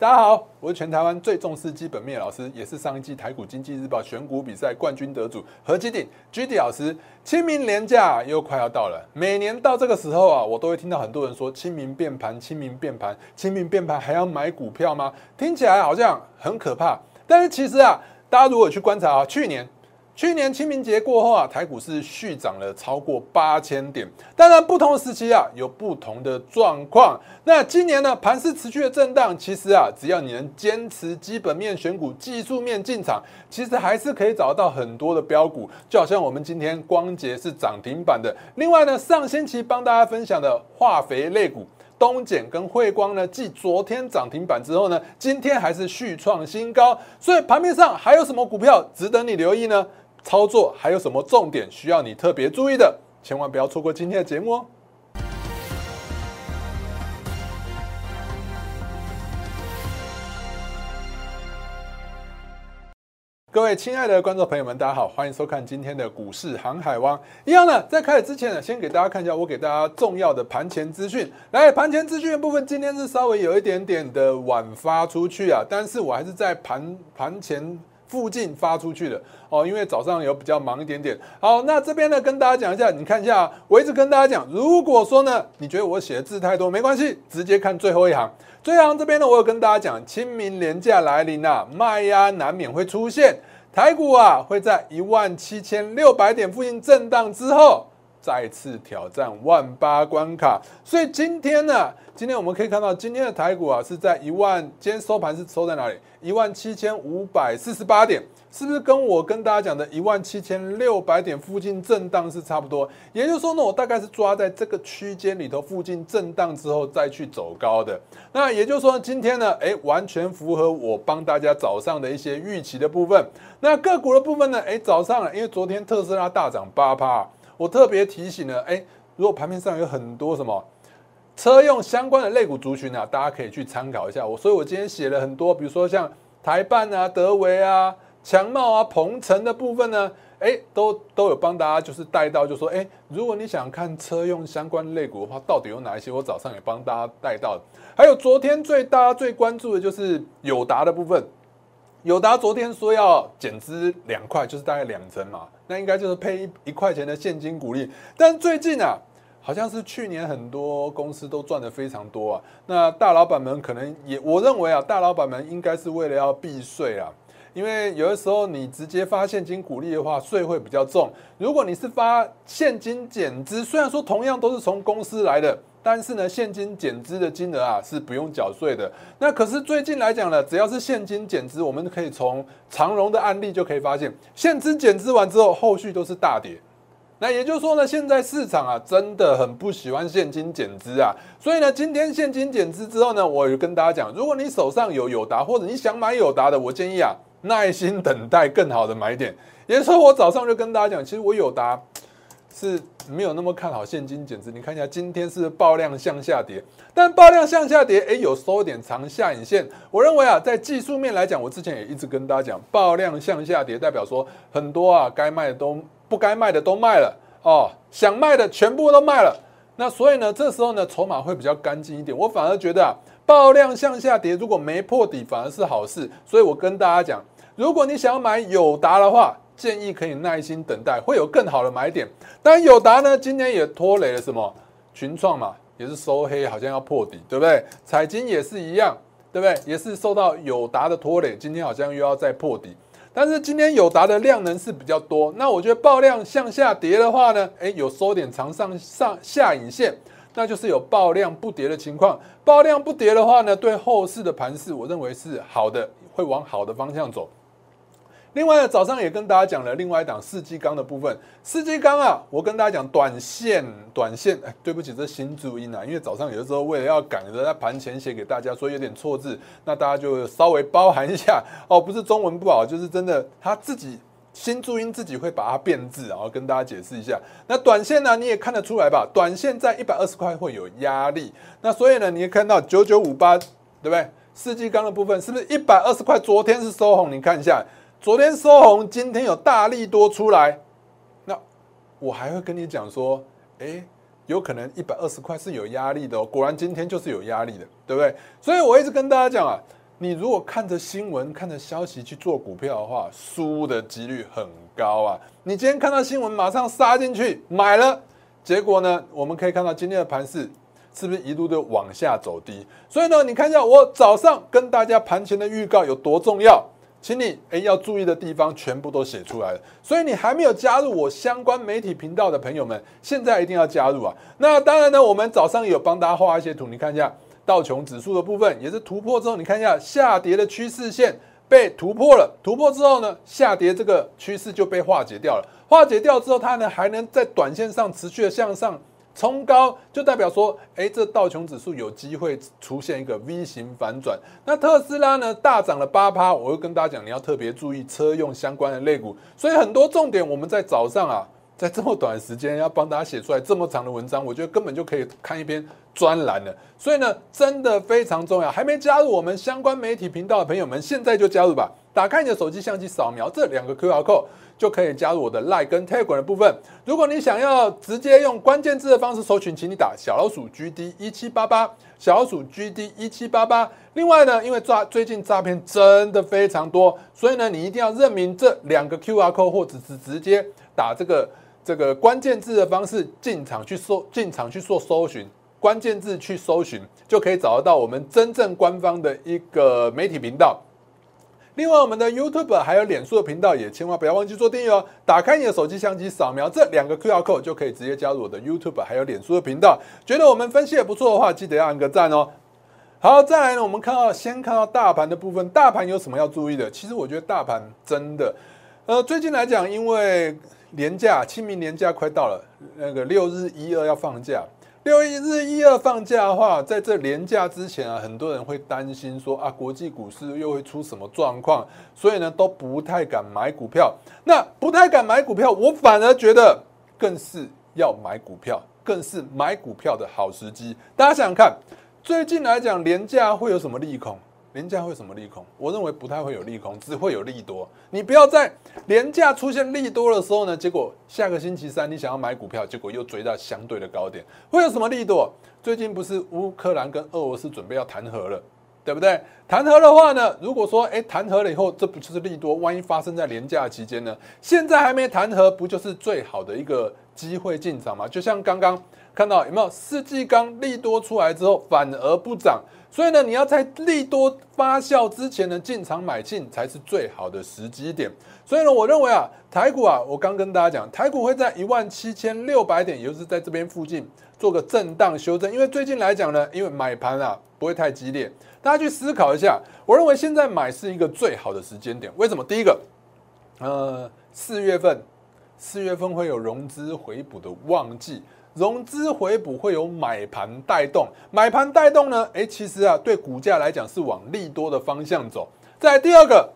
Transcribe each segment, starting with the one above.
大家好，我是全台湾最重视基本面老师，也是上一季台股经济日报选股比赛冠军得主何基鼎 G D 老师。清明年假又快要到了，每年到这个时候啊，我都会听到很多人说清明变盘，清明变盘，清明变盘还要买股票吗？听起来好像很可怕，但是其实啊，大家如果去观察啊，去年。去年清明节过后啊，台股是续涨了超过八千点。当然，不同的时期啊，有不同的状况。那今年呢，盘势持续的震荡，其实啊，只要你能坚持基本面选股、技术面进场，其实还是可以找到很多的标股。就好像我们今天光捷是涨停板的。另外呢，上星期帮大家分享的化肥类股东碱跟汇光呢，继昨天涨停板之后呢，今天还是续创新高。所以盘面上还有什么股票值得你留意呢？操作还有什么重点需要你特别注意的？千万不要错过今天的节目哦！各位亲爱的观众朋友们，大家好，欢迎收看今天的股市航海王。一样呢，在开始之前呢，先给大家看一下我给大家重要的盘前资讯。来，盘前资讯的部分，今天是稍微有一点点的晚发出去啊，但是我还是在盘盘前。附近发出去的哦，因为早上有比较忙一点点。好，那这边呢跟大家讲一下，你看一下，我一直跟大家讲，如果说呢你觉得我写的字太多，没关系，直接看最后一行。最后一行这边呢，我有跟大家讲，清明连假来临啊，卖压难免会出现，台股啊会在一万七千六百点附近震荡之后。再次挑战万八关卡，所以今天呢，今天我们可以看到今天的台股啊是在一万，今天收盘是收在哪里？一万七千五百四十八点，是不是跟我跟大家讲的一万七千六百点附近震荡是差不多？也就是说呢，我大概是抓在这个区间里头附近震荡之后再去走高的。那也就是说，今天呢，哎，完全符合我帮大家早上的一些预期的部分。那个股的部分呢，哎，早上因为昨天特斯拉大涨八趴。我特别提醒了，哎，如果盘面上有很多什么车用相关的类股族群啊，大家可以去参考一下我。所以我今天写了很多，比如说像台办啊、德维啊、强茂啊、鹏程的部分呢，哎，都都有帮大家就是带到，就说，哎，如果你想看车用相关类股的话，到底有哪一些？我早上也帮大家带到。还有昨天最大家最关注的就是友达的部分。友达昨天说要减资两块，就是大概两成嘛，那应该就是配一一块钱的现金股利。但最近啊，好像是去年很多公司都赚的非常多啊，那大老板们可能也，我认为啊，大老板们应该是为了要避税啊，因为有的时候你直接发现金股利的话，税会比较重。如果你是发现金减资，虽然说同样都是从公司来的。但是呢，现金减资的金额啊是不用缴税的。那可是最近来讲呢，只要是现金减资，我们可以从长荣的案例就可以发现，现金减资完之后，后续都是大跌。那也就是说呢，现在市场啊真的很不喜欢现金减资啊。所以呢，今天现金减资之后呢，我就跟大家讲，如果你手上有友达或者你想买友达的，我建议啊耐心等待更好的买点。也就是说，我早上就跟大家讲，其实我友达。是没有那么看好现金减值，你看一下今天是爆量向下跌，但爆量向下跌，哎，有收点长下影线。我认为啊，在技术面来讲，我之前也一直跟大家讲，爆量向下跌代表说很多啊，该卖的都不该卖的都卖了哦，想卖的全部都卖了。那所以呢，这时候呢，筹码会比较干净一点。我反而觉得啊，爆量向下跌如果没破底，反而是好事。所以我跟大家讲，如果你想要买友达的话，建议可以耐心等待，会有更好的买点。当然，友达呢，今天也拖累了什么？群创嘛，也是收黑，好像要破底，对不对？彩金也是一样，对不对？也是受到友达的拖累，今天好像又要再破底。但是今天友达的量能是比较多，那我觉得爆量向下跌的话呢，诶，有收点长上上下影线，那就是有爆量不跌的情况。爆量不跌的话呢，对后市的盘势，我认为是好的，会往好的方向走。另外，早上也跟大家讲了另外一档四季钢的部分。四季钢啊，我跟大家讲短线，短线，哎，对不起，这新注音啊，因为早上有的时候为了要赶着在盘前写给大家，所以有点错字，那大家就稍微包含一下哦。不是中文不好，就是真的他自己新注音自己会把它变字，然后跟大家解释一下。那短线呢，你也看得出来吧？短线在一百二十块会有压力，那所以呢，你也看到九九五八，对不对？四季钢的部分是不是一百二十块？昨天是收红，你看一下。昨天收红，今天有大力多出来，那我还会跟你讲说，哎，有可能一百二十块是有压力的哦。果然今天就是有压力的，对不对？所以我一直跟大家讲啊，你如果看着新闻、看着消息去做股票的话，输的几率很高啊！你今天看到新闻，马上杀进去买了，结果呢？我们可以看到今天的盘势是不是一路的往下走低？所以呢，你看一下我早上跟大家盘前的预告有多重要，请你诶要注意的地方全部都写出来了。所以你还没有加入我相关媒体频道的朋友们，现在一定要加入啊！那当然呢，我们早上有帮大家画一些图，你看一下。道琼指数的部分也是突破之后，你看一下下跌的趋势线被突破了。突破之后呢，下跌这个趋势就被化解掉了。化解掉之后，它呢还能在短线上持续的向上冲高，就代表说，哎，这道琼指数有机会出现一个 V 型反转。那特斯拉呢大涨了八趴，我会跟大家讲，你要特别注意车用相关的类股。所以很多重点我们在早上啊。在这么短的时间要帮大家写出来这么长的文章，我觉得根本就可以看一篇专栏了。所以呢，真的非常重要。还没加入我们相关媒体频道的朋友们，现在就加入吧！打开你的手机相机，扫描这两个 QR code，就可以加入我的 Like 跟 Tag 的部分。如果你想要直接用关键字的方式搜寻，请你打小老鼠 GD 一七八八，小老鼠 GD 一七八八。另外呢，因为诈最近诈骗真的非常多，所以呢，你一定要认明这两个 QR code，或者是直接打这个。这个关键字的方式进场去搜，进场去做搜寻，关键字去搜寻，就可以找得到我们真正官方的一个媒体频道。另外，我们的 YouTube 还有脸书的频道也千万不要忘记做订阅哦。打开你的手机相机，扫描这两个 QR code 就可以直接加入我的 YouTube 还有脸书的频道。觉得我们分析也不错的话，记得要按个赞哦。好，再来呢，我们看到先看到大盘的部分，大盘有什么要注意的？其实我觉得大盘真的，呃，最近来讲，因为年假，清明年假快到了，那个六日一二要放假。六日一二放假的话，在这年假之前啊，很多人会担心说啊，国际股市又会出什么状况，所以呢都不太敢买股票。那不太敢买股票，我反而觉得更是要买股票，更是买股票的好时机。大家想想看，最近来讲年假会有什么利空？廉价会什么利空？我认为不太会有利空，只会有利多。你不要在廉价出现利多的时候呢，结果下个星期三你想要买股票，结果又追到相对的高点。会有什么利多？最近不是乌克兰跟俄罗斯准备要谈和了，对不对？谈和的话呢，如果说哎谈和了以后，这不就是利多？万一发生在廉价期间呢？现在还没谈和，不就是最好的一个机会进场吗？就像刚刚看到有没有四季钢利多出来之后反而不涨。所以呢，你要在利多发酵之前呢进场买进才是最好的时机点。所以呢，我认为啊，台股啊，我刚跟大家讲，台股会在一万七千六百点，也就是在这边附近做个震荡修正。因为最近来讲呢，因为买盘啊不会太激烈，大家去思考一下，我认为现在买是一个最好的时间点。为什么？第一个，呃，四月份，四月份会有融资回补的旺季。融资回补会有买盘带动，买盘带动呢？诶，其实啊，对股价来讲是往利多的方向走。再第二个，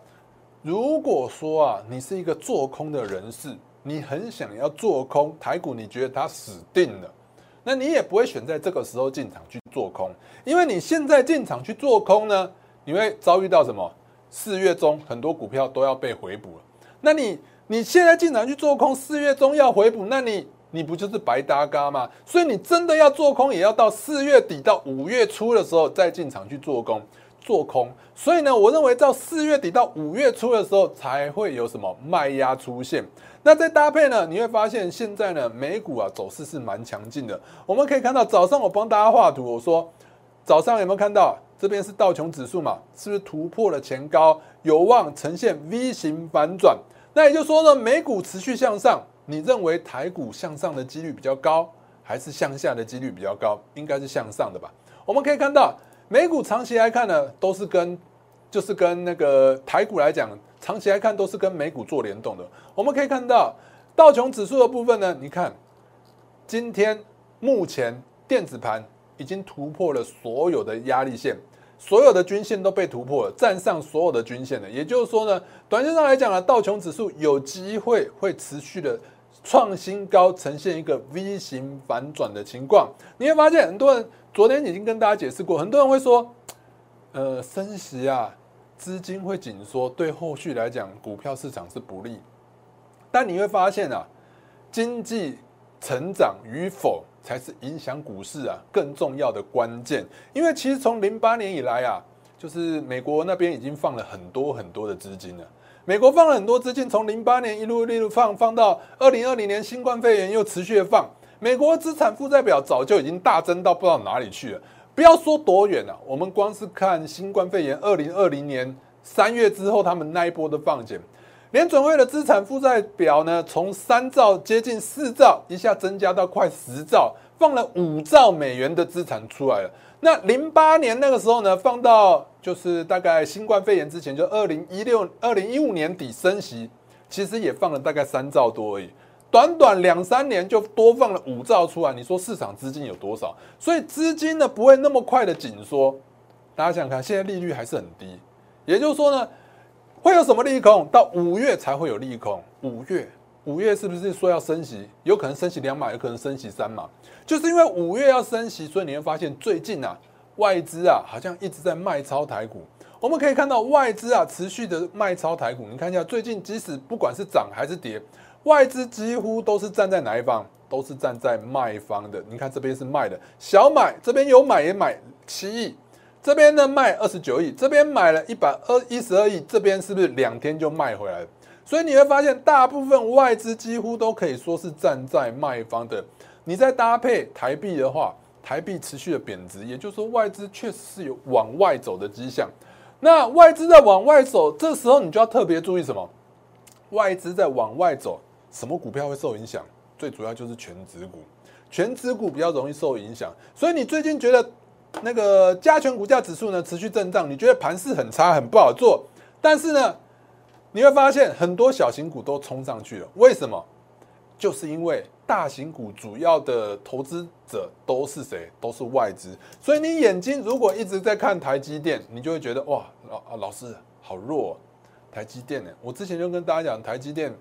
如果说啊，你是一个做空的人士，你很想要做空台股，你觉得它死定了，那你也不会选在这个时候进场去做空，因为你现在进场去做空呢，你会遭遇到什么？四月中很多股票都要被回补了，那你你现在进场去做空，四月中要回补，那你？你不就是白搭嘎吗？所以你真的要做空，也要到四月底到五月初的时候再进场去做空，做空。所以呢，我认为到四月底到五月初的时候才会有什么卖压出现。那再搭配呢，你会发现现在呢美股啊走势是蛮强劲的。我们可以看到早上我帮大家画图，我说早上有没有看到这边是道琼指数嘛？是不是突破了前高，有望呈现 V 型反转？那也就是说呢，美股持续向上。你认为台股向上的几率比较高，还是向下的几率比较高？应该是向上的吧。我们可以看到，美股长期来看呢，都是跟就是跟那个台股来讲，长期来看都是跟美股做联动的。我们可以看到道琼指数的部分呢，你看今天目前电子盘已经突破了所有的压力线。所有的均线都被突破了，站上所有的均线了。也就是说呢，短线上来讲呢，道琼指数有机会会持续的创新高，呈现一个 V 型反转的情况。你会发现，很多人昨天已经跟大家解释过，很多人会说，呃，升息啊，资金会紧缩，对后续来讲，股票市场是不利。但你会发现啊，经济成长与否。才是影响股市啊更重要的关键，因为其实从零八年以来啊，就是美国那边已经放了很多很多的资金了。美国放了很多资金，从零八年一路一路放，放到二零二零年新冠肺炎又持续放。美国资产负债表早就已经大增到不知道哪里去了。不要说多远了，我们光是看新冠肺炎二零二零年三月之后他们那一波的放减，联准会的资产负债表呢，从三兆接近四兆，一下增加到快十兆，放了五兆美元的资产出来了。那零八年那个时候呢，放到就是大概新冠肺炎之前，就二零一六、二零一五年底升息，其实也放了大概三兆多而已。短短两三年就多放了五兆出来，你说市场资金有多少？所以资金呢不会那么快的紧缩。大家想想看，现在利率还是很低，也就是说呢，会有什么利空？到五月才会有利空。五月，五月是不是说要升息？有可能升息两码，有可能升息三码。就是因为五月要升息，所以你会发现最近啊，外资啊好像一直在卖超台股。我们可以看到外资啊持续的卖超台股。你看一下最近，即使不管是涨还是跌，外资几乎都是站在哪一方？都是站在卖方的。你看这边是卖的，小买这边有买也买七亿，这边呢卖二十九亿，这边买了一百二一十二亿，这边是不是两天就卖回来了？所以你会发现，大部分外资几乎都可以说是站在卖方的。你再搭配台币的话，台币持续的贬值，也就是说外资确实是有往外走的迹象。那外资在往外走，这时候你就要特别注意什么？外资在往外走，什么股票会受影响？最主要就是全指股，全指股比较容易受影响。所以你最近觉得那个加权股价指数呢持续震荡，你觉得盘势很差，很不好做。但是呢，你会发现很多小型股都冲上去了，为什么？就是因为大型股主要的投资者都是谁？都是外资。所以你眼睛如果一直在看台积电，你就会觉得哇，老老师好弱。台积电呢？我之前就跟大家讲，台积电，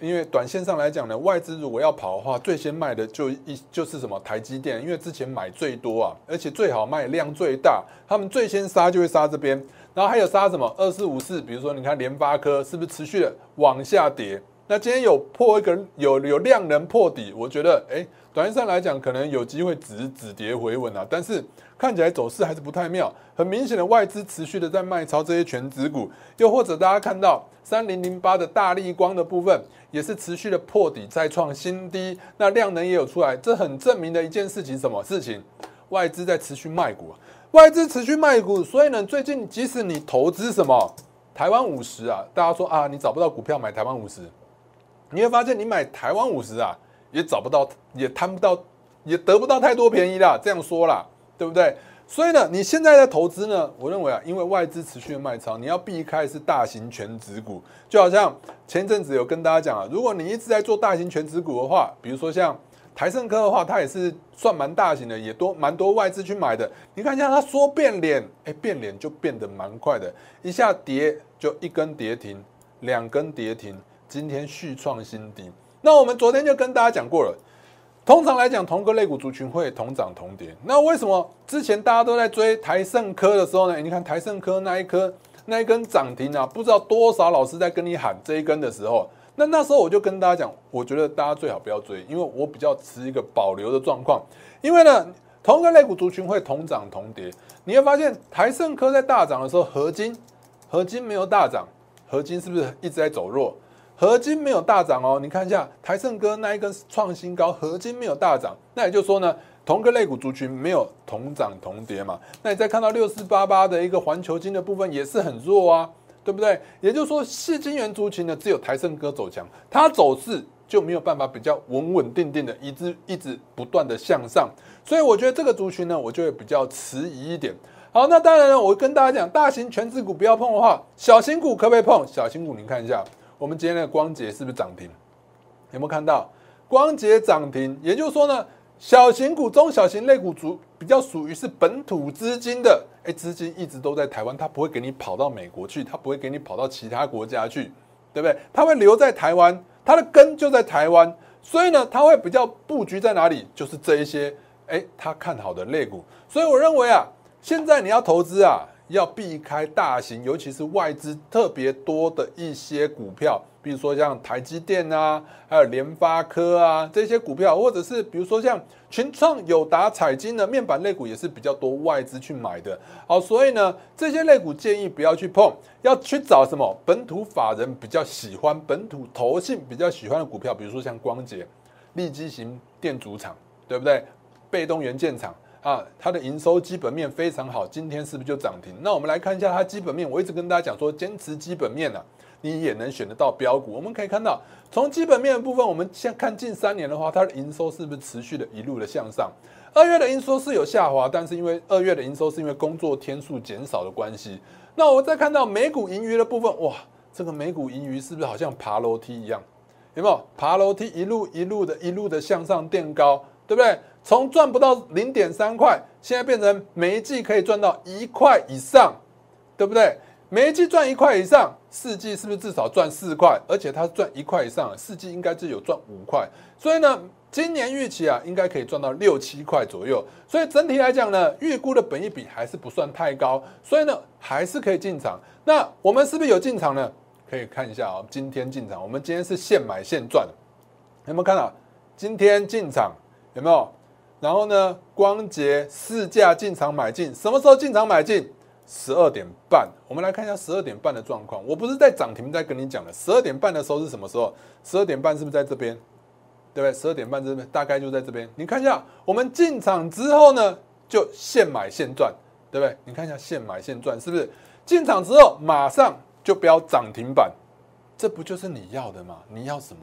因为短线上来讲呢，外资如果要跑的话，最先卖的就一就是什么台积电，因为之前买最多啊，而且最好卖量最大，他们最先杀就会杀这边。然后还有杀什么二四五四，比如说你看联发科是不是持续的往下跌？那今天有破一个有有量能破底，我觉得哎，短线上来讲可能有机会止止跌回稳啊，但是看起来走势还是不太妙。很明显的外资持续的在卖超这些全指股，又或者大家看到三零零八的大力光的部分也是持续的破底再创新低，那量能也有出来，这很证明的一件事情，什么事情？外资在持续卖股，外资持续卖股，所以呢，最近即使你投资什么台湾五十啊，大家说啊，你找不到股票买台湾五十。你会发现，你买台湾五十啊，也找不到，也贪不到，也得不到太多便宜啦。这样说啦，对不对？所以呢，你现在在投资呢，我认为啊，因为外资持续的卖超，你要避开是大型全值股。就好像前阵子有跟大家讲啊，如果你一直在做大型全值股的话，比如说像台盛科的话，它也是算蛮大型的，也多蛮多外资去买的。你看一下，它说变脸，哎，变脸就变得蛮快的，一下跌就一根跌停，两根跌停。今天续创新低，那我们昨天就跟大家讲过了。通常来讲，同个类股族群会同涨同跌。那为什么之前大家都在追台盛科的时候呢？你看台盛科那一颗那一根涨停啊，不知道多少老师在跟你喊这一根的时候，那那时候我就跟大家讲，我觉得大家最好不要追，因为我比较持一个保留的状况。因为呢，同一个类股族群会同涨同跌，你会发现台盛科在大涨的时候，合金合金没有大涨，合金是不是一直在走弱？合金没有大涨哦，你看一下台盛科那一根创新高，合金没有大涨，那也就是说呢，同一个类股族群没有同涨同跌嘛。那你再看到六四八八的一个环球金的部分也是很弱啊，对不对？也就是说，细金元族群呢，只有台盛哥走强，它走势就没有办法比较稳稳定定的，一直一直不断的向上。所以我觉得这个族群呢，我就会比较迟疑一点。好，那当然呢，我跟大家讲，大型全资股不要碰的话，小型股可不可以碰？小型股你看一下。我们今天的光捷是不是涨停？有没有看到光捷涨停？也就是说呢，小型股、中小型类股族比较属于是本土资金的，哎，资金一直都在台湾，它不会给你跑到美国去，它不会给你跑到其他国家去，对不对？它会留在台湾，它的根就在台湾，所以呢，它会比较布局在哪里？就是这一些，哎，他看好的类股。所以我认为啊，现在你要投资啊，要避开大型，尤其是外资特别多的一些股票，比如说像台积电啊，还有联发科啊这些股票，或者是比如说像群创、友达、彩金的面板类股，也是比较多外资去买的。好，所以呢，这些类股建议不要去碰，要去找什么本土法人比较喜欢、本土投信比较喜欢的股票，比如说像光捷、立基型电阻厂，对不对？被动元件厂。啊，它的营收基本面非常好，今天是不是就涨停？那我们来看一下它基本面。我一直跟大家讲说，坚持基本面呢，你也能选得到标股。我们可以看到，从基本面的部分，我们先看近三年的话，它的营收是不是持续的一路的向上？二月的营收是有下滑，但是因为二月的营收是因为工作天数减少的关系。那我再看到美股盈余的部分，哇，这个美股盈余是不是好像爬楼梯一样？有没有爬楼梯一路一路的一路的向上垫高？对不对？从赚不到零点三块，现在变成每一季可以赚到一块以上，对不对？每一季赚一块以上，四季是不是至少赚四块？而且它赚一块以上，四季应该是有赚五块。所以呢，今年预期啊，应该可以赚到六七块左右。所以整体来讲呢，预估的本益比还是不算太高，所以呢，还是可以进场。那我们是不是有进场呢？可以看一下啊，今天进场，我们今天是现买现赚，有没有看到？今天进场。有没有？然后呢？光捷市价进场买进，什么时候进场买进？十二点半。我们来看一下十二点半的状况。我不是在涨停在跟你讲的，十二点半的时候是什么时候？十二点半是不是在这边？对不对？十二点半这边大概就在这边。你看一下，我们进场之后呢，就现买现赚，对不对？你看一下现买现赚是不是？进场之后马上就标涨停板，这不就是你要的吗？你要什么？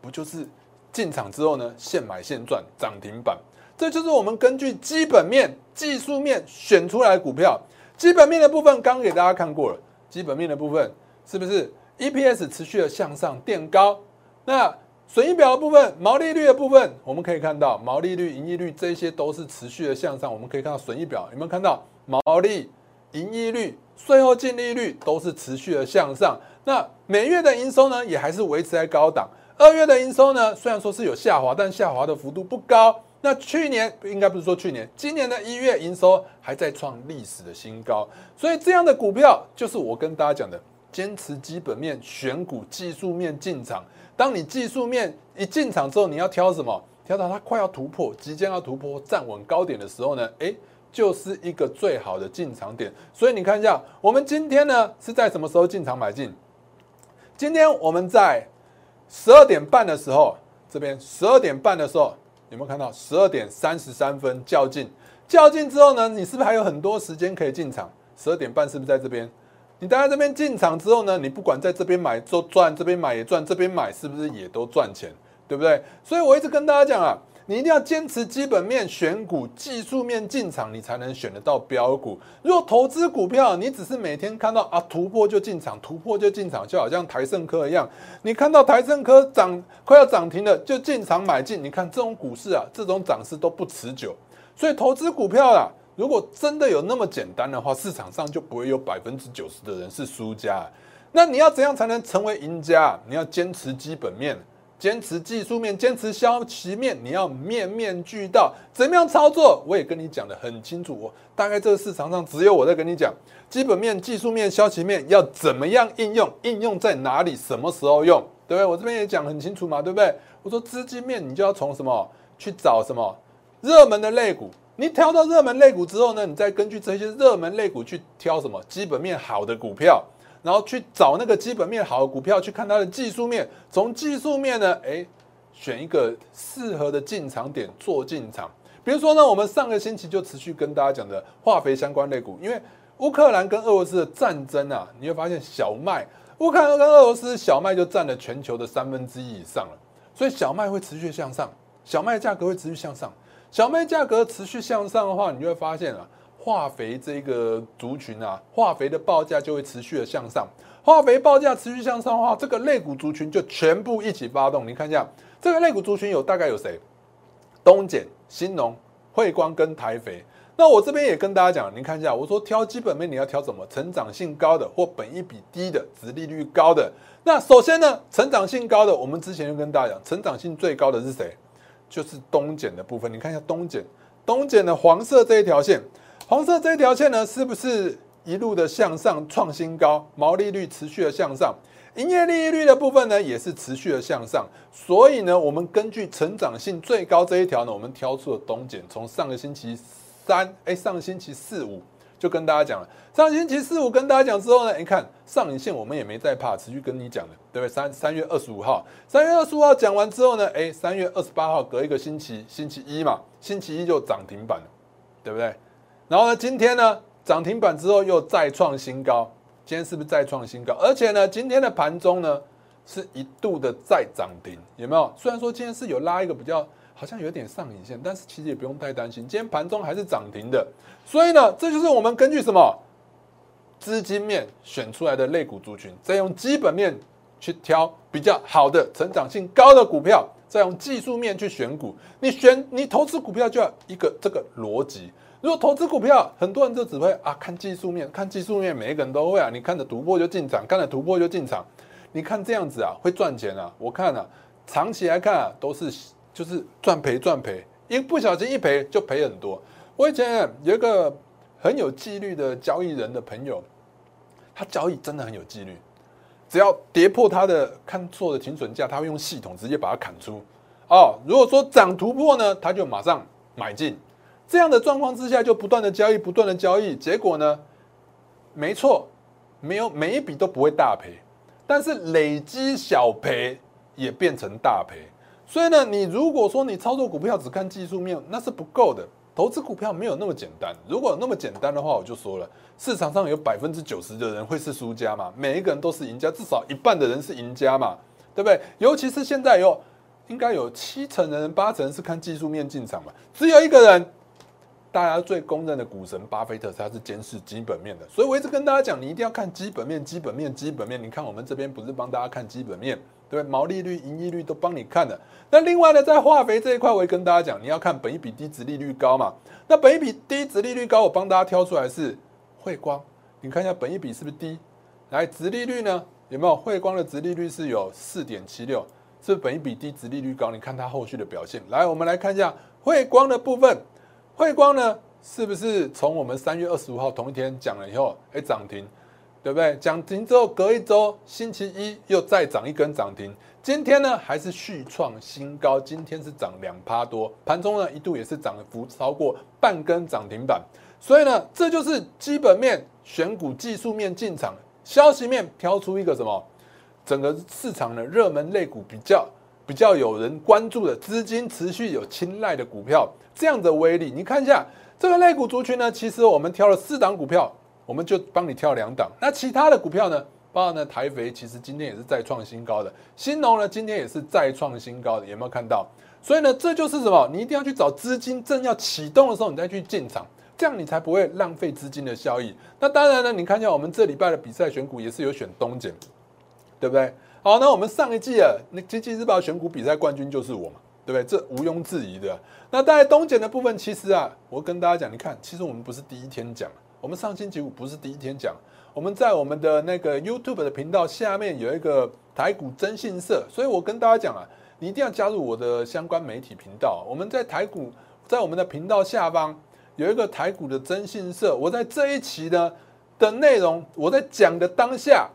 不就是？进场之后呢，现买现赚，涨停板，这就是我们根据基本面、技术面选出来的股票。基本面的部分刚给大家看过了，基本面的部分是不是 EPS 持续的向上垫高？那损益表的部分、毛利率的部分，我们可以看到毛利率、盈利率这些都是持续的向上。我们可以看到损益表有没有看到毛利、盈利率、税后净利率都是持续的向上。那每月的营收呢，也还是维持在高档。二月的营收呢，虽然说是有下滑，但下滑的幅度不高。那去年应该不是说去年，今年的一月营收还在创历史的新高。所以这样的股票就是我跟大家讲的，坚持基本面选股，技术面进场。当你技术面一进场之后，你要挑什么？挑到它快要突破，即将要突破站稳高点的时候呢？诶，就是一个最好的进场点。所以你看一下，我们今天呢是在什么时候进场买进？今天我们在。十二点半的时候，这边十二点半的时候，有没有看到十二点三十三分较劲？较劲之后呢，你是不是还有很多时间可以进场？十二点半是不是在这边？你待在这边进场之后呢，你不管在这边买都赚，这边买也赚，这边买是不是也都赚钱？对不对？所以我一直跟大家讲啊。你一定要坚持基本面选股，技术面进场，你才能选得到标股。如果投资股票，你只是每天看到啊突破就进场，突破就进场，就好像台盛科一样，你看到台盛科涨快要涨停了就进场买进。你看这种股市啊，这种涨势都不持久。所以投资股票啊，如果真的有那么简单的话，市场上就不会有百分之九十的人是输家。那你要怎样才能成为赢家？你要坚持基本面。坚持技术面，坚持消息面，你要面面俱到。怎么样操作？我也跟你讲的很清楚。大概这个市场上只有我在跟你讲，基本面、技术面、消息面要怎么样应用，应用在哪里，什么时候用，对不对？我这边也讲很清楚嘛，对不对？我说资金面，你就要从什么去找什么热门的类股。你挑到热门类股之后呢，你再根据这些热门类股去挑什么基本面好的股票。然后去找那个基本面好的股票，去看它的技术面。从技术面呢，哎，选一个适合的进场点做进场。比如说呢，我们上个星期就持续跟大家讲的化肥相关类股，因为乌克兰跟俄罗斯的战争啊，你会发现小麦，乌克兰跟俄罗斯小麦就占了全球的三分之一以上了，所以小麦会持续向上，小麦价格会持续向上。小麦价格持续向上的话，你就会发现啊。化肥这个族群啊，化肥的报价就会持续的向上。化肥报价持续向上的话，这个类股族群就全部一起发动。你看一下，这个类股族群有大概有谁？东碱、新农、汇光跟台肥。那我这边也跟大家讲，你看一下，我说挑基本面你要挑什么？成长性高的或本益比低的、殖利率高的。那首先呢，成长性高的，我们之前就跟大家讲，成长性最高的是谁？就是东碱的部分。你看一下东碱，东碱的黄色这一条线。红色这一条线呢，是不是一路的向上创新高，毛利率持续的向上，营业利率的部分呢也是持续的向上。所以呢，我们根据成长性最高这一条呢，我们挑出了东碱，从上个星期三，哎，上个星期四五。就跟大家讲了，上星期四五跟大家讲之后呢，你看上影线我们也没再怕，持续跟你讲的，对不对？三三月二十五号，三月二十五号讲完之后呢，哎，三月二十八号隔一个星期，星期一嘛，星期一就涨停板了，对不对？然后呢，今天呢涨停板之后又再创新高，今天是不是再创新高？而且呢，今天的盘中呢是一度的再涨停，有没有？虽然说今天是有拉一个比较。好像有点上影线，但是其实也不用太担心。今天盘中还是涨停的，所以呢，这就是我们根据什么资金面选出来的类股族群，再用基本面去挑比较好的、成长性高的股票，再用技术面去选股。你选你投资股票就要一个这个逻辑。如果投资股票，很多人都只会啊看技术面，看技术面，每一个人都会啊。你看着突破就进场，看着突破就进场，你看这样子啊会赚钱啊？我看啊，长期来看啊都是。就是赚赔赚赔，一不小心一赔就赔很多。我以前有一个很有纪律的交易人的朋友，他交易真的很有纪律，只要跌破他的看错的停损价，他会用系统直接把它砍出。哦，如果说涨突破呢，他就马上买进。这样的状况之下，就不断的交易，不断的交易，结果呢，没错，没有每一笔都不会大赔，但是累积小赔也变成大赔。所以呢，你如果说你操作股票只看技术面，那是不够的。投资股票没有那么简单。如果那么简单的话，我就说了，市场上有百分之九十的人会是输家嘛？每一个人都是赢家，至少一半的人是赢家嘛？对不对？尤其是现在有，应该有七成的人、八成是看技术面进场嘛？只有一个人，大家最公认的股神巴菲特，他是监视基本面的。所以我一直跟大家讲，你一定要看基本面、基本面、基本面。你看我们这边不是帮大家看基本面？对，毛利率、盈利率都帮你看的。那另外呢，在化肥这一块，我也跟大家讲，你要看本一比低、值利率高嘛。那本一比低、值利率高，我帮大家挑出来是汇光。你看一下本一比是不是低？来，值利率呢？有没有汇光的值利率是有四点七六？是不是本一比低、值利率高？你看它后续的表现。来，我们来看一下汇光的部分。汇光呢，是不是从我们三月二十五号同一天讲了以后，哎，涨停？对不对？涨停之后隔一周，星期一又再涨一根涨停。今天呢还是续创新高，今天是涨两趴多，盘中呢一度也是涨幅超过半根涨停板。所以呢，这就是基本面选股、技术面进场、消息面挑出一个什么？整个市场的热门类股比较比较有人关注的资金持续有青睐的股票，这样的威力，你看一下这个类股族群呢，其实我们挑了四档股票。我们就帮你挑两档，那其他的股票呢？包括呢台肥，其实今天也是再创新高的。新农呢，今天也是再创新高的，有没有看到？所以呢，这就是什么？你一定要去找资金正要启动的时候，你再去进场，这样你才不会浪费资金的效益。那当然呢，你看一下我们这礼拜的比赛选股也是有选东碱，对不对？好，那我们上一季啊，那经济日报选股比赛冠军就是我嘛，对不对？这毋庸置疑的。那在东碱的部分，其实啊，我跟大家讲，你看，其实我们不是第一天讲。我们上星期五不是第一天讲，我们在我们的那个 YouTube 的频道下面有一个台股征信社，所以我跟大家讲啊，你一定要加入我的相关媒体频道。我们在台股，在我们的频道下方有一个台股的征信社，我在这一期呢的内容，我在讲的当下，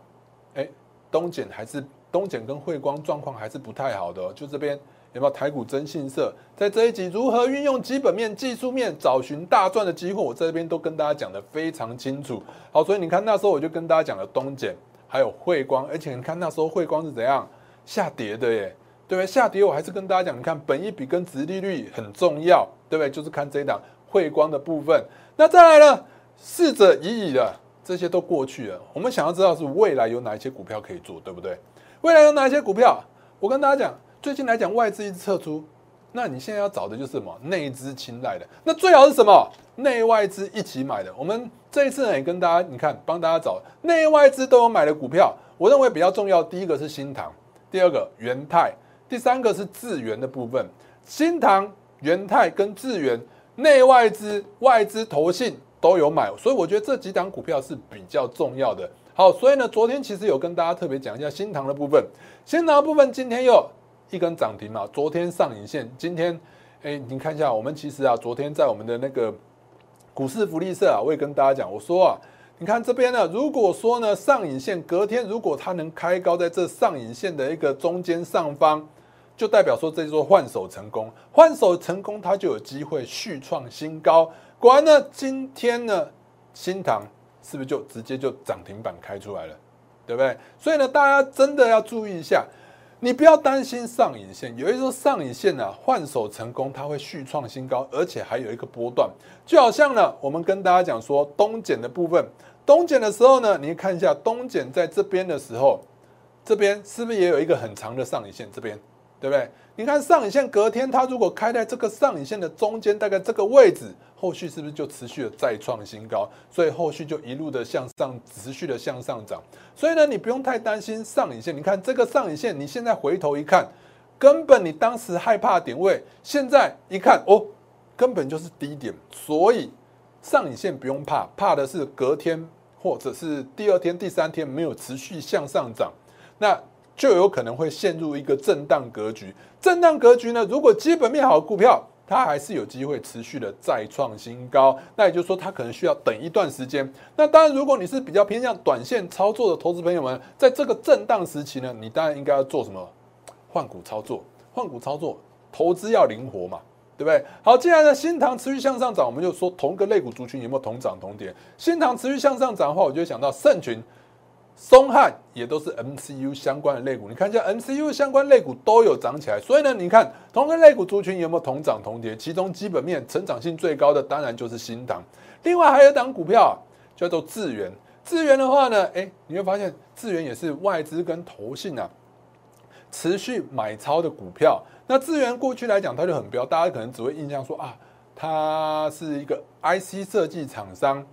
哎，东碱还是东碱跟汇光状况还是不太好的，就这边。有没有台股征信社在这一集如何运用基本面、技术面找寻大赚的机会？我这边都跟大家讲的非常清楚。好，所以你看那时候我就跟大家讲了东碱，还有汇光，而且你看那时候汇光是怎样下跌的耶，对不对？下跌我还是跟大家讲，你看本一比跟殖利率很重要，对不对？就是看这一档汇光的部分。那再来呢，逝者已矣了，这些都过去了。我们想要知道是未来有哪一些股票可以做，对不对？未来有哪一些股票？我跟大家讲。最近来讲，外资一直撤出，那你现在要找的就是什么内资青睐的？那最好是什么内外资一起买的？我们这一次呢也跟大家，你看帮大家找内外资都有买的股票，我认为比较重要。第一个是新唐，第二个元泰，第三个是智源的部分。新唐、元泰跟智源，内外资、外资投信都有买，所以我觉得这几档股票是比较重要的。好，所以呢，昨天其实有跟大家特别讲一下新塘的部分，新塘的部分今天又。一根涨停嘛，昨天上影线，今天，哎，你看一下，我们其实啊，昨天在我们的那个股市福利社啊，我也跟大家讲，我说啊，你看这边呢，如果说呢上影线隔天如果它能开高在这上影线的一个中间上方，就代表说这座换手成功，换手成功它就有机会续创新高。果然呢，今天呢新塘是不是就直接就涨停板开出来了，对不对？所以呢，大家真的要注意一下。你不要担心上影线，有一说上影线呢换手成功，它会续创新高，而且还有一个波段，就好像呢，我们跟大家讲说东减的部分，东减的时候呢，你看一下东减在这边的时候，这边是不是也有一个很长的上影线？这边。对不对？你看上影线隔天它如果开在这个上影线的中间，大概这个位置，后续是不是就持续的再创新高？所以后续就一路的向上，持续的向上涨。所以呢，你不用太担心上影线。你看这个上影线，你现在回头一看，根本你当时害怕点位，现在一看哦，根本就是低点。所以上影线不用怕，怕的是隔天或者是第二天、第三天没有持续向上涨。那。就有可能会陷入一个震荡格局。震荡格局呢，如果基本面好股票，它还是有机会持续的再创新高。那也就是说，它可能需要等一段时间。那当然，如果你是比较偏向短线操作的投资朋友们，在这个震荡时期呢，你当然应该要做什么？换股操作，换股操作，投资要灵活嘛，对不对？好，既然呢新塘持续向上涨，我们就说同个类股族群有没有同涨同跌？新塘持续向上涨的话，我就想到盛群。松汉也都是 MCU 相关的类股，你看一下 MCU 相关类股都有涨起来，所以呢，你看同个类股族群有没有同涨同跌？其中基本面成长性最高的当然就是新塘，另外还有一档股票叫做智源。智源的话呢，哎，你会发现智源也是外资跟投信啊持续买超的股票。那智源过去来讲它就很标，大家可能只会印象说啊，它是一个 IC 设计厂商。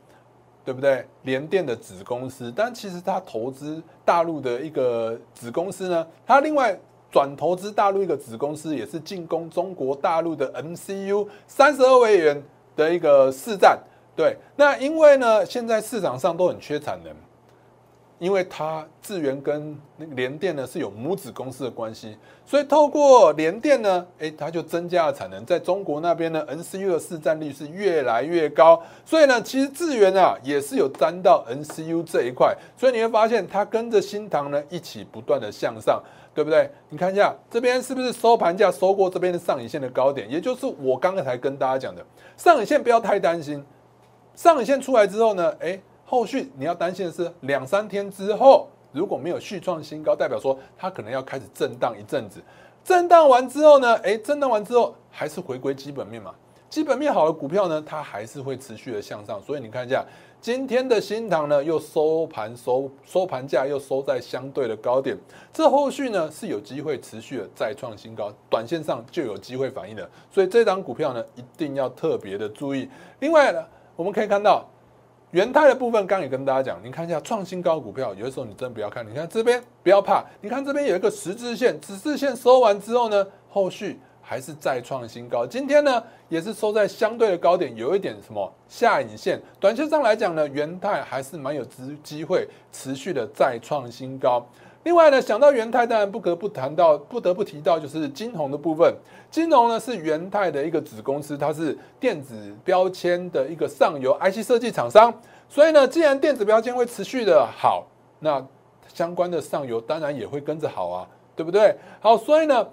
对不对？联电的子公司，但其实它投资大陆的一个子公司呢，它另外转投资大陆一个子公司，也是进攻中国大陆的 MCU 三十二位元的一个市占。对，那因为呢，现在市场上都很缺产能。因为它智源跟那个联电呢是有母子公司的关系，所以透过联电呢，哎，它就增加了产能，在中国那边呢，NCU 的市占率是越来越高，所以呢，其实智源啊也是有沾到 NCU 这一块，所以你会发现它跟着新塘呢一起不断的向上，对不对？你看一下这边是不是收盘价收过这边的上影线的高点，也就是我刚才跟大家讲的上影线不要太担心，上影线出来之后呢，哎。后续你要担心的是，两三天之后如果没有续创新高，代表说它可能要开始震荡一阵子。震荡完之后呢，诶，震荡完之后还是回归基本面嘛？基本面好的股票呢，它还是会持续的向上。所以你看一下今天的新塘呢，又收盘收收盘价又收在相对的高点，这后续呢是有机会持续的再创新高，短线上就有机会反应的。所以这张股票呢，一定要特别的注意。另外呢，我们可以看到。元泰的部分，刚也跟大家讲，你看一下创新高股票，有的时候你真不要看。你看这边不要怕，你看这边有一个十字线，十字线收完之后呢，后续还是再创新高。今天呢也是收在相对的高点，有一点什么下影线。短线上来讲呢，元泰还是蛮有机机会持续的再创新高。另外呢，想到元泰，当然不得不谈到，不得不提到就是金鸿的部分。金鸿呢是元泰的一个子公司，它是电子标签的一个上游 IC 设计厂商。所以呢，既然电子标签会持续的好，那相关的上游当然也会跟着好啊，对不对？好，所以呢，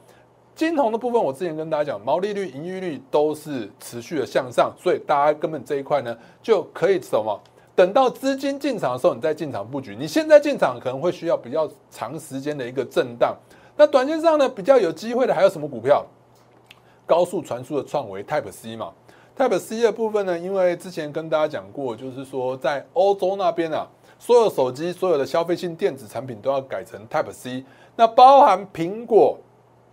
金鸿的部分，我之前跟大家讲，毛利率、盈利率都是持续的向上，所以大家根本这一块呢就可以什么？等到资金进场的时候，你再进场布局。你现在进场可能会需要比较长时间的一个震荡。那短线上呢，比较有机会的还有什么股票？高速传输的创维 Type C 嘛，Type C 的部分呢，因为之前跟大家讲过，就是说在欧洲那边啊，所有手机、所有的消费性电子产品都要改成 Type C。那包含苹果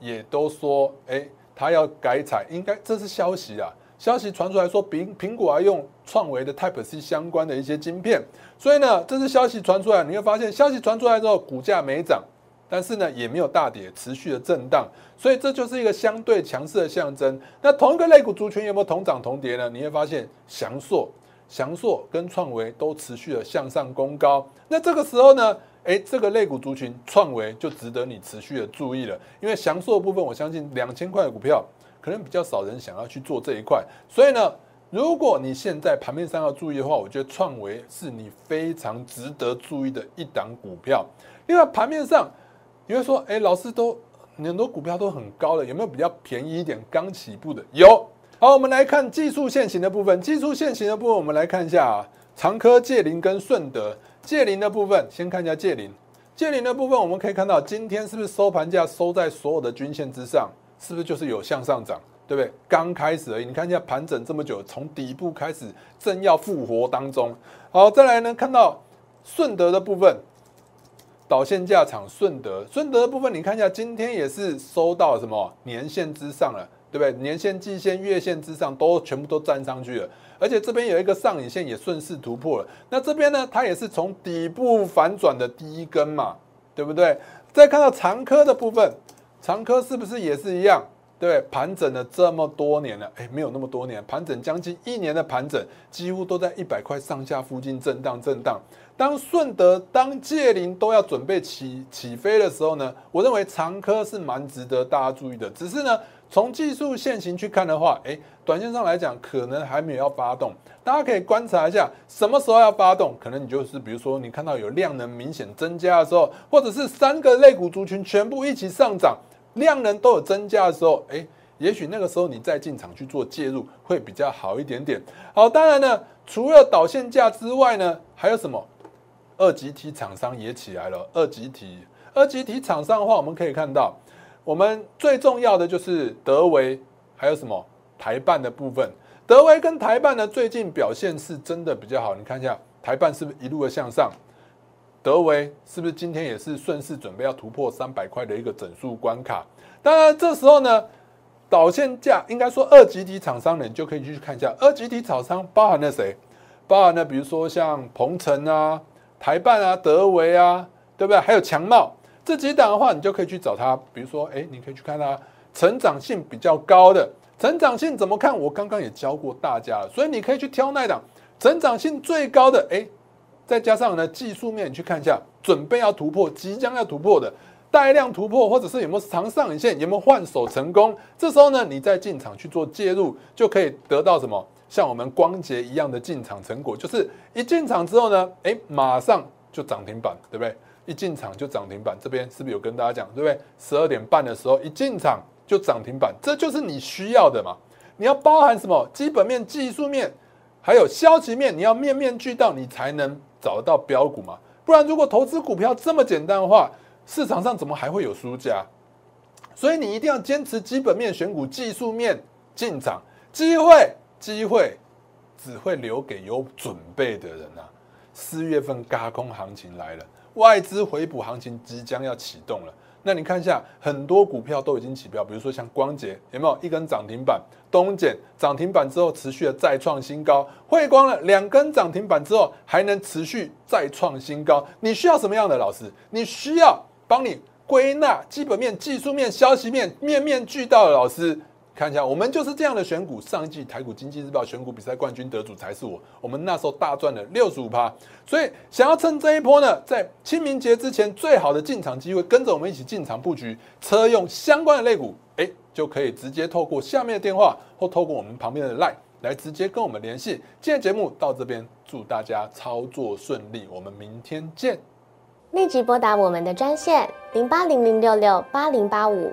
也都说，哎，它要改采，应该这是消息啊。消息传出来说，苹苹果要用创维的 Type C 相关的一些晶片，所以呢，这次消息传出来，你会发现消息传出来之后，股价没涨，但是呢，也没有大跌，持续的震荡，所以这就是一个相对强势的象征。那同一个类股族群有没有同涨同跌呢？你会发现翔硕、翔硕跟创维都持续的向上攻高。那这个时候呢，诶，这个类股族群创维就值得你持续的注意了，因为翔硕部分，我相信两千块的股票。可能比较少人想要去做这一块，所以呢，如果你现在盘面上要注意的话，我觉得创维是你非常值得注意的一档股票。另外，盘面上你会说，哎，老师都很多股票都很高了，有没有比较便宜一点、刚起步的？有。好，我们来看技术线型的部分。技术线型的部分，我们来看一下啊，长科、借林跟顺德。借林的部分，先看一下借林。借林的部分，我们可以看到今天是不是收盘价收在所有的均线之上？是不是就是有向上涨？对不对？刚开始而已，你看一下盘整这么久，从底部开始正要复活当中。好，再来呢，看到顺德的部分，导线架厂顺德，顺德的部分，你看一下今天也是收到什么年线之上了，对不对？年线、季线、月线之上都全部都站上去了，而且这边有一个上影线也顺势突破了。那这边呢，它也是从底部反转的第一根嘛，对不对？再看到长科的部分，长科是不是也是一样？对，盘整了这么多年了，哎，没有那么多年，盘整将近一年的盘整，几乎都在一百块上下附近震荡震荡。当顺德、当界林都要准备起起飞的时候呢，我认为长科是蛮值得大家注意的。只是呢，从技术线型去看的话，哎，短线上来讲，可能还没有要发动。大家可以观察一下，什么时候要发动？可能你就是比如说，你看到有量能明显增加的时候，或者是三个类股族群全部一起上涨。量能都有增加的时候，哎，也许那个时候你再进场去做介入会比较好一点点。好，当然呢，除了导线价之外呢，还有什么？二级体厂商也起来了。二级体，二级体厂商的话，我们可以看到，我们最重要的就是德维，还有什么台办的部分。德维跟台办呢，最近表现是真的比较好。你看一下台办是不是一路的向上？德维是不是今天也是顺势准备要突破三百块的一个整数关卡？当然，这时候呢，导线价应该说二级体厂商呢，你就可以去看一下二级体厂商包含了谁？包含了比如说像鹏程啊、台办啊、德维啊，对不对？还有强茂这几档的话，你就可以去找它。比如说，哎，你可以去看它成长性比较高的，成长性怎么看？我刚刚也教过大家了，所以你可以去挑那档成长性最高的，哎。再加上呢，技术面你去看一下，准备要突破，即将要突破的带量突破，或者是有没有长上影线，有没有换手成功？这时候呢，你再进场去做介入，就可以得到什么？像我们光捷一样的进场成果，就是一进场之后呢，哎，马上就涨停板，对不对？一进场就涨停板，这边是不是有跟大家讲，对不对？十二点半的时候一进场就涨停板，这就是你需要的嘛？你要包含什么？基本面、技术面，还有消极面，你要面面俱到，你才能。找得到标股嘛？不然如果投资股票这么简单的话，市场上怎么还会有输家？所以你一定要坚持基本面选股，技术面进场，机会机会只会留给有准备的人啊！四月份嘎空行情来了，外资回补行情即将要启动了。那你看一下，很多股票都已经起标，比如说像光捷，有没有一根涨停板？东碱涨停板之后持续的再创新高，汇光了两根涨停板之后还能持续再创新高。你需要什么样的老师？你需要帮你归纳基本面、技术面、消息面，面面俱到的老师。看一下，我们就是这样的选股。上一季台股经济日报选股比赛冠军得主才是我。我们那时候大赚了六十五趴。所以想要趁这一波呢，在清明节之前最好的进场机会，跟着我们一起进场布局车用相关的类股，哎，就可以直接透过下面的电话或透过我们旁边的 LINE 来直接跟我们联系。今天节目到这边，祝大家操作顺利，我们明天见。立即拨打我们的专线零八零零六六八零八五。